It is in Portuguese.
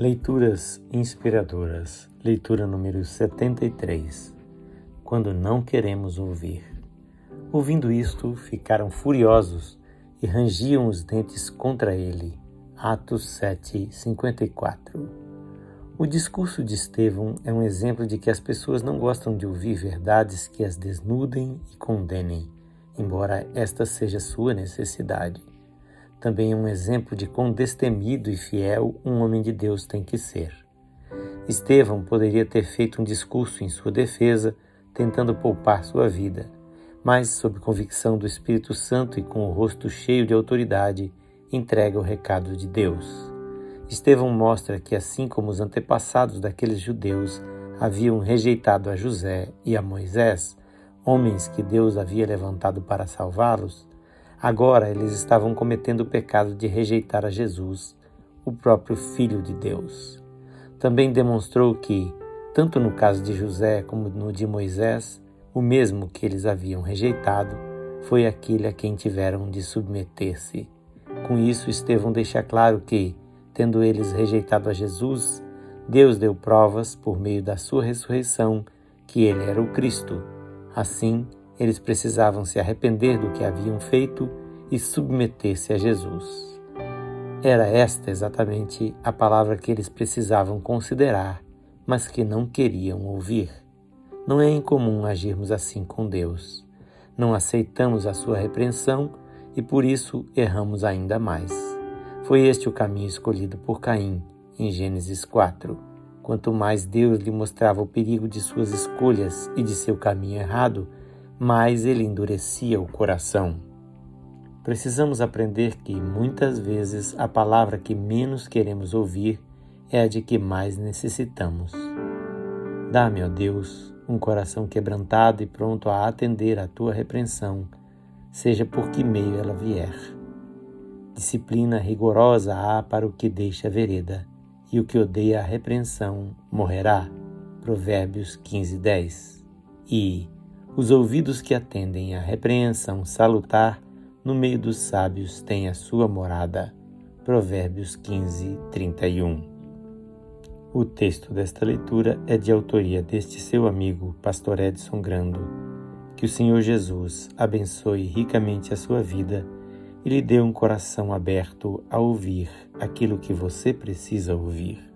Leituras inspiradoras. Leitura número 73. Quando não queremos ouvir. Ouvindo isto, ficaram furiosos e rangiam os dentes contra ele. Atos 7, 54. O discurso de Estevão é um exemplo de que as pessoas não gostam de ouvir verdades que as desnudem e condenem, embora esta seja sua necessidade também é um exemplo de quão destemido e fiel um homem de Deus tem que ser. Estevão poderia ter feito um discurso em sua defesa, tentando poupar sua vida, mas, sob convicção do Espírito Santo e com o rosto cheio de autoridade, entrega o recado de Deus. Estevão mostra que, assim como os antepassados daqueles judeus haviam rejeitado a José e a Moisés, homens que Deus havia levantado para salvá-los, Agora eles estavam cometendo o pecado de rejeitar a Jesus, o próprio Filho de Deus. Também demonstrou que, tanto no caso de José como no de Moisés, o mesmo que eles haviam rejeitado foi aquele a quem tiveram de submeter-se. Com isso, Estevão deixa claro que, tendo eles rejeitado a Jesus, Deus deu provas, por meio da sua ressurreição, que ele era o Cristo. Assim, eles precisavam se arrepender do que haviam feito e submeter-se a Jesus. Era esta exatamente a palavra que eles precisavam considerar, mas que não queriam ouvir. Não é incomum agirmos assim com Deus. Não aceitamos a sua repreensão e por isso erramos ainda mais. Foi este o caminho escolhido por Caim, em Gênesis 4. Quanto mais Deus lhe mostrava o perigo de suas escolhas e de seu caminho errado, mais ele endurecia o coração. Precisamos aprender que, muitas vezes, a palavra que menos queremos ouvir é a de que mais necessitamos. Dá-me, ó Deus, um coração quebrantado e pronto a atender à tua repreensão, seja por que meio ela vier. Disciplina rigorosa há para o que deixa a vereda, e o que odeia a repreensão morrerá. Provérbios 15, 10. E os ouvidos que atendem à repreensão salutar, no meio dos sábios têm a sua morada. Provérbios 15, 31. O texto desta leitura é de autoria deste seu amigo, Pastor Edson Grando. Que o Senhor Jesus abençoe ricamente a sua vida e lhe dê um coração aberto a ouvir aquilo que você precisa ouvir.